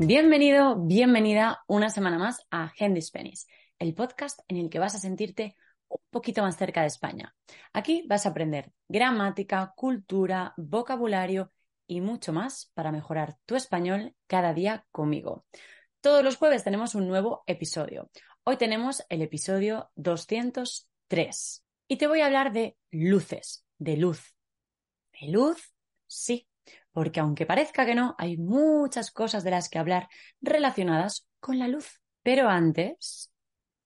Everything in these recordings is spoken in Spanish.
Bienvenido, bienvenida una semana más a Handy Spanish, el podcast en el que vas a sentirte un poquito más cerca de España. Aquí vas a aprender gramática, cultura, vocabulario y mucho más para mejorar tu español cada día conmigo. Todos los jueves tenemos un nuevo episodio. Hoy tenemos el episodio 203 y te voy a hablar de luces, de luz. ¿De luz? Sí, porque aunque parezca que no, hay muchas cosas de las que hablar relacionadas con la luz. Pero antes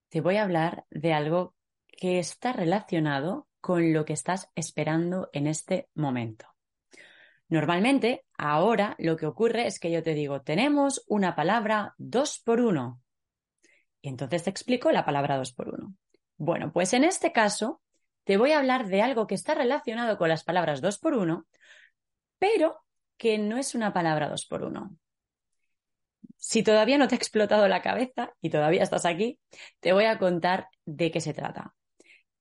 te voy a hablar de algo que está relacionado con lo que estás esperando en este momento. Normalmente, ahora lo que ocurre es que yo te digo, tenemos una palabra dos por uno. Y entonces te explico la palabra dos por uno. Bueno, pues en este caso te voy a hablar de algo que está relacionado con las palabras dos por uno, pero que no es una palabra dos por uno. Si todavía no te ha explotado la cabeza y todavía estás aquí, te voy a contar de qué se trata.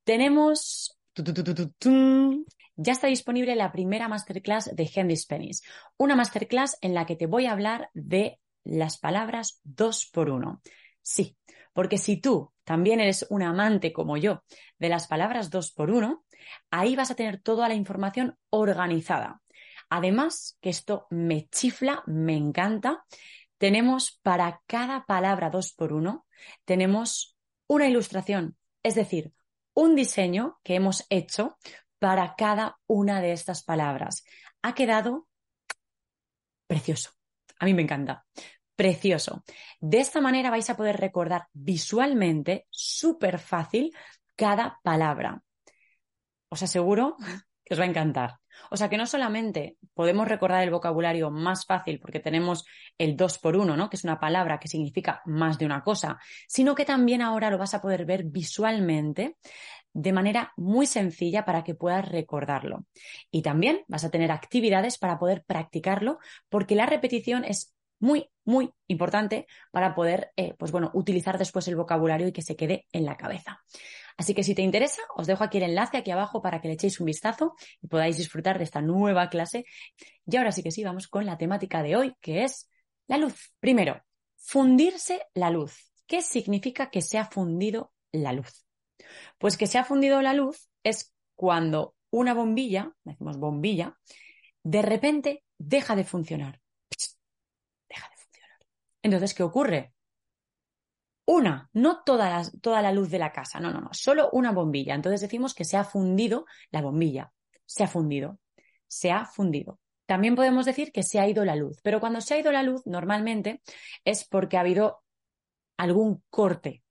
Tenemos... Ya está disponible la primera masterclass de Handy Spanish, una masterclass en la que te voy a hablar de las palabras dos por uno. Sí, porque si tú también eres un amante como yo de las palabras dos por uno, ahí vas a tener toda la información organizada. Además, que esto me chifla, me encanta, tenemos para cada palabra dos por uno, tenemos una ilustración, es decir, un diseño que hemos hecho para cada una de estas palabras. Ha quedado precioso. A mí me encanta. Precioso. De esta manera vais a poder recordar visualmente, súper fácil, cada palabra. Os aseguro que os va a encantar. O sea que no solamente podemos recordar el vocabulario más fácil porque tenemos el dos por uno, ¿no? Que es una palabra que significa más de una cosa, sino que también ahora lo vas a poder ver visualmente de manera muy sencilla para que puedas recordarlo. Y también vas a tener actividades para poder practicarlo porque la repetición es muy, muy importante para poder, eh, pues bueno, utilizar después el vocabulario y que se quede en la cabeza. Así que si te interesa, os dejo aquí el enlace aquí abajo para que le echéis un vistazo y podáis disfrutar de esta nueva clase. Y ahora sí que sí, vamos con la temática de hoy, que es la luz. Primero, fundirse la luz. ¿Qué significa que se ha fundido la luz? Pues que se ha fundido la luz es cuando una bombilla, decimos bombilla, de repente deja de funcionar. Entonces, ¿qué ocurre? Una, no toda la, toda la luz de la casa, no, no, no, solo una bombilla. Entonces decimos que se ha fundido la bombilla, se ha fundido, se ha fundido. También podemos decir que se ha ido la luz, pero cuando se ha ido la luz normalmente es porque ha habido algún corte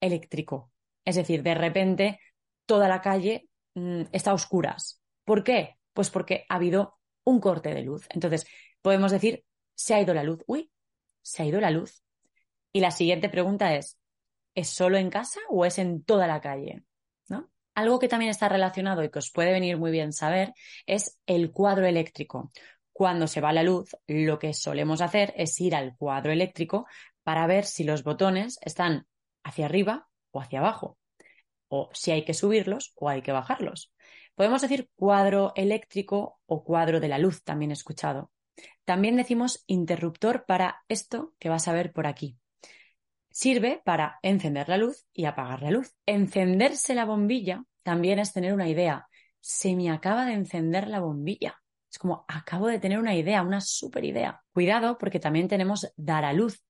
eléctrico. Es decir, de repente toda la calle mm, está a oscuras. ¿Por qué? Pues porque ha habido un corte de luz. Entonces, podemos decir, se ha ido la luz. Uy, se ha ido la luz. Y la siguiente pregunta es, ¿es solo en casa o es en toda la calle? ¿No? Algo que también está relacionado y que os puede venir muy bien saber es el cuadro eléctrico. Cuando se va la luz, lo que solemos hacer es ir al cuadro eléctrico para ver si los botones están hacia arriba o hacia abajo, o si hay que subirlos o hay que bajarlos. Podemos decir cuadro eléctrico o cuadro de la luz, también he escuchado. También decimos interruptor para esto que vas a ver por aquí. Sirve para encender la luz y apagar la luz. Encenderse la bombilla también es tener una idea. Se me acaba de encender la bombilla. Es como acabo de tener una idea, una super idea. Cuidado porque también tenemos dar a luz.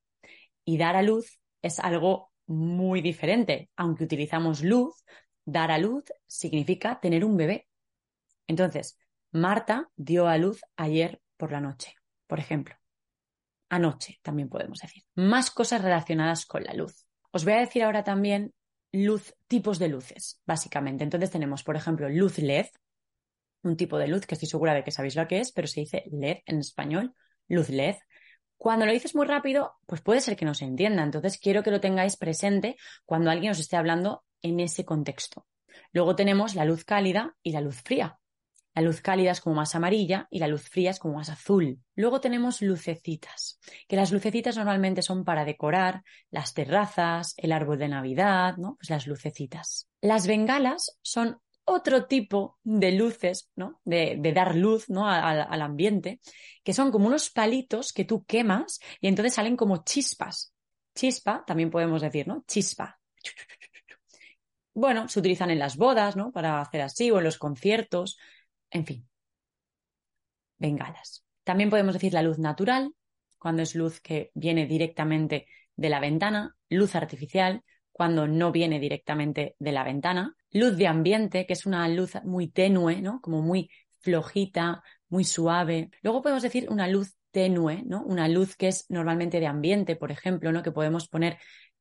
Y dar a luz es algo muy diferente. Aunque utilizamos luz, dar a luz significa tener un bebé. Entonces, Marta dio a luz ayer por la noche, por ejemplo anoche, también podemos decir. Más cosas relacionadas con la luz. Os voy a decir ahora también luz, tipos de luces, básicamente. Entonces tenemos, por ejemplo, luz LED, un tipo de luz que estoy segura de que sabéis lo que es, pero se dice LED en español, luz LED. Cuando lo dices muy rápido, pues puede ser que no se entienda. Entonces quiero que lo tengáis presente cuando alguien os esté hablando en ese contexto. Luego tenemos la luz cálida y la luz fría. La luz cálida es como más amarilla y la luz fría es como más azul. Luego tenemos lucecitas, que las lucecitas normalmente son para decorar las terrazas, el árbol de Navidad, ¿no? Pues las lucecitas. Las bengalas son otro tipo de luces, ¿no? De, dar luz, ¿no? al ambiente, que son como unos palitos que tú quemas y entonces salen como chispas. Chispa, también podemos decir, ¿no? Chispa. Bueno, se utilizan en las bodas, ¿no? Para hacer así, o en los conciertos. En fin, bengalas. También podemos decir la luz natural, cuando es luz que viene directamente de la ventana, luz artificial, cuando no viene directamente de la ventana, luz de ambiente, que es una luz muy tenue, ¿no? Como muy flojita, muy suave. Luego podemos decir una luz tenue, ¿no? Una luz que es normalmente de ambiente, por ejemplo, ¿no? Que podemos poner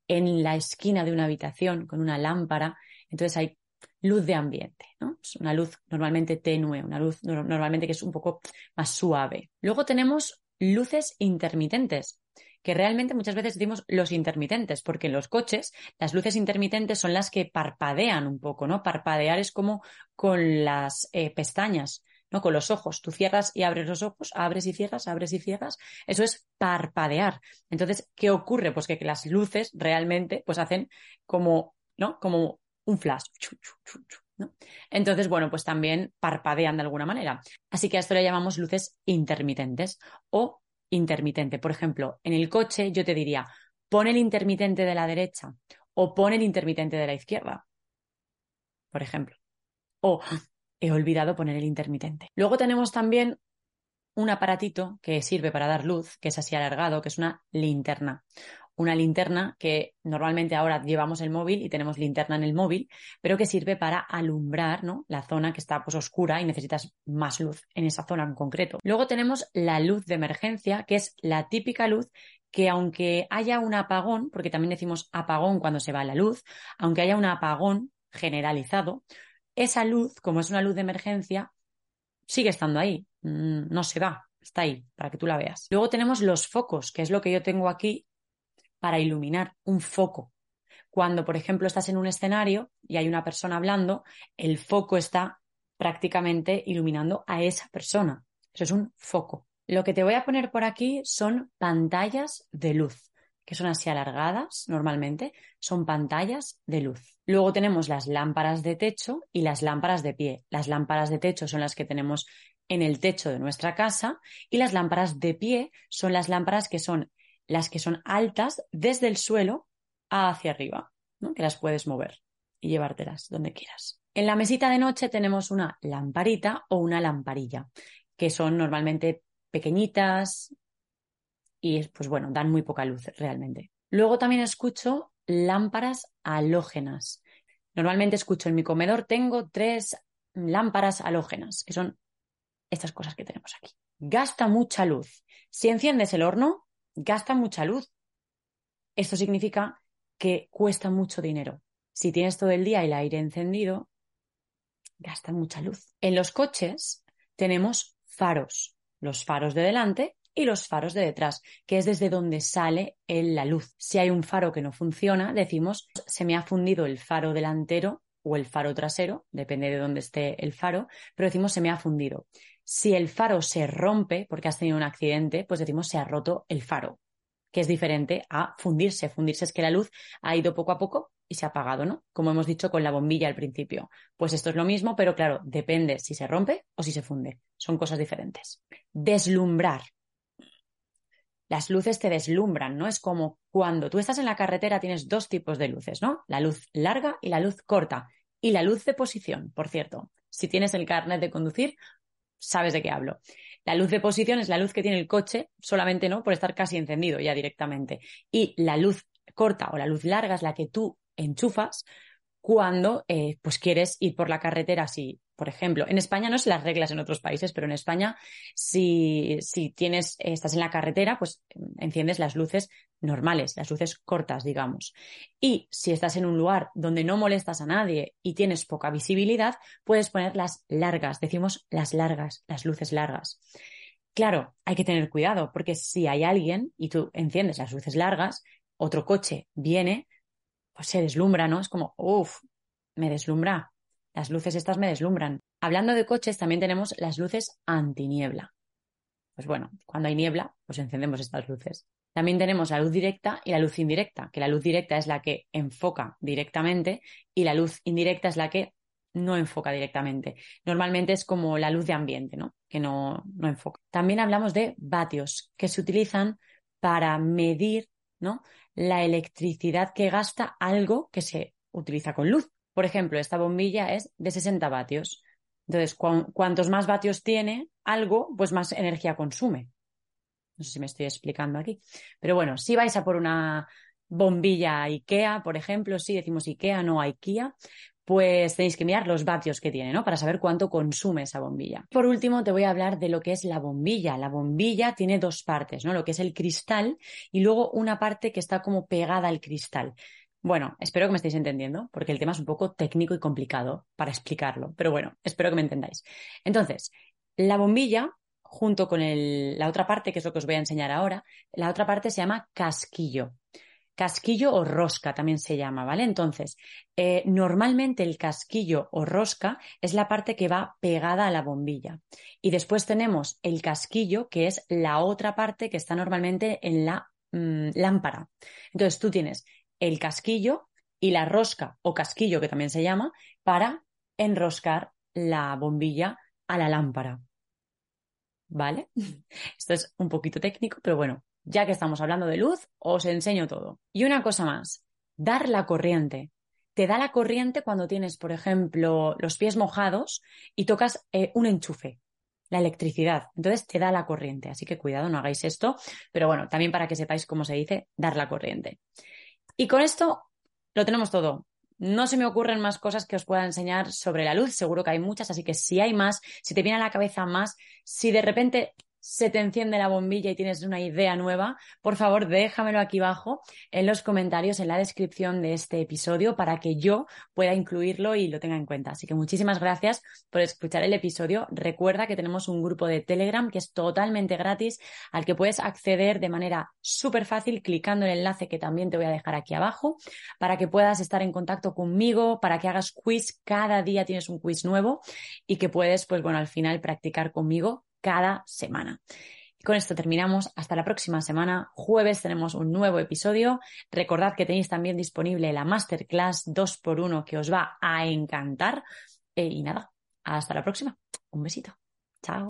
en la esquina de una habitación con una lámpara. Entonces hay luz de ambiente, ¿no? Es una luz normalmente tenue, una luz normalmente que es un poco más suave. Luego tenemos luces intermitentes, que realmente muchas veces decimos los intermitentes, porque en los coches las luces intermitentes son las que parpadean un poco, ¿no? Parpadear es como con las eh, pestañas, ¿no? Con los ojos. Tú cierras y abres los ojos, abres y cierras, abres y cierras. Eso es parpadear. Entonces, ¿qué ocurre? Pues que, que las luces realmente pues hacen como, ¿no? Como un flash. Entonces, bueno, pues también parpadean de alguna manera. Así que a esto le llamamos luces intermitentes o intermitente. Por ejemplo, en el coche yo te diría, pon el intermitente de la derecha o pon el intermitente de la izquierda. Por ejemplo. O he olvidado poner el intermitente. Luego tenemos también un aparatito que sirve para dar luz, que es así alargado, que es una linterna una linterna que normalmente ahora llevamos el móvil y tenemos linterna en el móvil, pero que sirve para alumbrar ¿no? la zona que está pues, oscura y necesitas más luz en esa zona en concreto. Luego tenemos la luz de emergencia, que es la típica luz que aunque haya un apagón, porque también decimos apagón cuando se va la luz, aunque haya un apagón generalizado, esa luz, como es una luz de emergencia, sigue estando ahí, mm, no se va, está ahí para que tú la veas. Luego tenemos los focos, que es lo que yo tengo aquí para iluminar un foco. Cuando, por ejemplo, estás en un escenario y hay una persona hablando, el foco está prácticamente iluminando a esa persona. Eso es un foco. Lo que te voy a poner por aquí son pantallas de luz, que son así alargadas normalmente, son pantallas de luz. Luego tenemos las lámparas de techo y las lámparas de pie. Las lámparas de techo son las que tenemos en el techo de nuestra casa y las lámparas de pie son las lámparas que son las que son altas desde el suelo hacia arriba, que las puedes mover y llevártelas donde quieras. En la mesita de noche tenemos una lamparita o una lamparilla, que son normalmente pequeñitas y pues bueno, dan muy poca luz realmente. Luego también escucho lámparas halógenas. Normalmente escucho en mi comedor, tengo tres lámparas halógenas, que son estas cosas que tenemos aquí. Gasta mucha luz. Si enciendes el horno, gasta mucha luz. Esto significa que cuesta mucho dinero. Si tienes todo el día el aire encendido, gasta mucha luz. En los coches tenemos faros, los faros de delante y los faros de detrás, que es desde donde sale la luz. Si hay un faro que no funciona, decimos se me ha fundido el faro delantero o el faro trasero, depende de dónde esté el faro, pero decimos se me ha fundido. Si el faro se rompe porque has tenido un accidente, pues decimos se ha roto el faro, que es diferente a fundirse. Fundirse es que la luz ha ido poco a poco y se ha apagado, ¿no? Como hemos dicho con la bombilla al principio. Pues esto es lo mismo, pero claro, depende si se rompe o si se funde. Son cosas diferentes. Deslumbrar. Las luces te deslumbran, ¿no? Es como cuando tú estás en la carretera tienes dos tipos de luces, ¿no? La luz larga y la luz corta. Y la luz de posición, por cierto. Si tienes el carnet de conducir, sabes de qué hablo. La luz de posición es la luz que tiene el coche, solamente no por estar casi encendido ya directamente. Y la luz corta o la luz larga es la que tú enchufas cuando eh, pues quieres ir por la carretera, si, por ejemplo, en España no sé las reglas en otros países, pero en España si, si tienes, estás en la carretera, pues enciendes las luces normales, las luces cortas, digamos. Y si estás en un lugar donde no molestas a nadie y tienes poca visibilidad, puedes poner las largas, decimos las largas, las luces largas. Claro, hay que tener cuidado, porque si hay alguien y tú enciendes las luces largas, otro coche viene, pues se deslumbra, ¿no? Es como, uff, me deslumbra. Las luces estas me deslumbran. Hablando de coches, también tenemos las luces antiniebla. Pues bueno, cuando hay niebla, pues encendemos estas luces. También tenemos la luz directa y la luz indirecta, que la luz directa es la que enfoca directamente y la luz indirecta es la que no enfoca directamente. Normalmente es como la luz de ambiente, ¿no? Que no, no enfoca. También hablamos de vatios, que se utilizan para medir, ¿no? La electricidad que gasta algo que se utiliza con luz. Por ejemplo, esta bombilla es de 60 vatios. Entonces, cuantos más vatios tiene algo, pues más energía consume. No sé si me estoy explicando aquí. Pero bueno, si vais a por una bombilla IKEA, por ejemplo, si decimos IKEA, no IKEA, pues tenéis que mirar los vatios que tiene, ¿no? Para saber cuánto consume esa bombilla. Por último, te voy a hablar de lo que es la bombilla. La bombilla tiene dos partes, ¿no? Lo que es el cristal y luego una parte que está como pegada al cristal. Bueno, espero que me estéis entendiendo, porque el tema es un poco técnico y complicado para explicarlo, pero bueno, espero que me entendáis. Entonces, la bombilla, junto con la otra parte, que es lo que os voy a enseñar ahora, la otra parte se llama casquillo casquillo o rosca también se llama, ¿vale? Entonces, eh, normalmente el casquillo o rosca es la parte que va pegada a la bombilla. Y después tenemos el casquillo, que es la otra parte que está normalmente en la mm, lámpara. Entonces, tú tienes el casquillo y la rosca o casquillo, que también se llama, para enroscar la bombilla a la lámpara. ¿Vale? Esto es un poquito técnico, pero bueno, ya que estamos hablando de luz, os enseño todo. Y una cosa más, dar la corriente. Te da la corriente cuando tienes, por ejemplo, los pies mojados y tocas eh, un enchufe, la electricidad. Entonces te da la corriente. Así que cuidado, no hagáis esto. Pero bueno, también para que sepáis cómo se dice dar la corriente. Y con esto lo tenemos todo. No se me ocurren más cosas que os pueda enseñar sobre la luz. Seguro que hay muchas, así que si hay más, si te viene a la cabeza más, si de repente se te enciende la bombilla y tienes una idea nueva, por favor déjamelo aquí abajo en los comentarios, en la descripción de este episodio para que yo pueda incluirlo y lo tenga en cuenta. Así que muchísimas gracias por escuchar el episodio. Recuerda que tenemos un grupo de Telegram que es totalmente gratis al que puedes acceder de manera súper fácil clicando el enlace que también te voy a dejar aquí abajo para que puedas estar en contacto conmigo, para que hagas quiz. Cada día tienes un quiz nuevo y que puedes, pues bueno, al final practicar conmigo cada semana. Y con esto terminamos. Hasta la próxima semana. Jueves tenemos un nuevo episodio. Recordad que tenéis también disponible la masterclass 2x1 que os va a encantar. Eh, y nada, hasta la próxima. Un besito. Chao.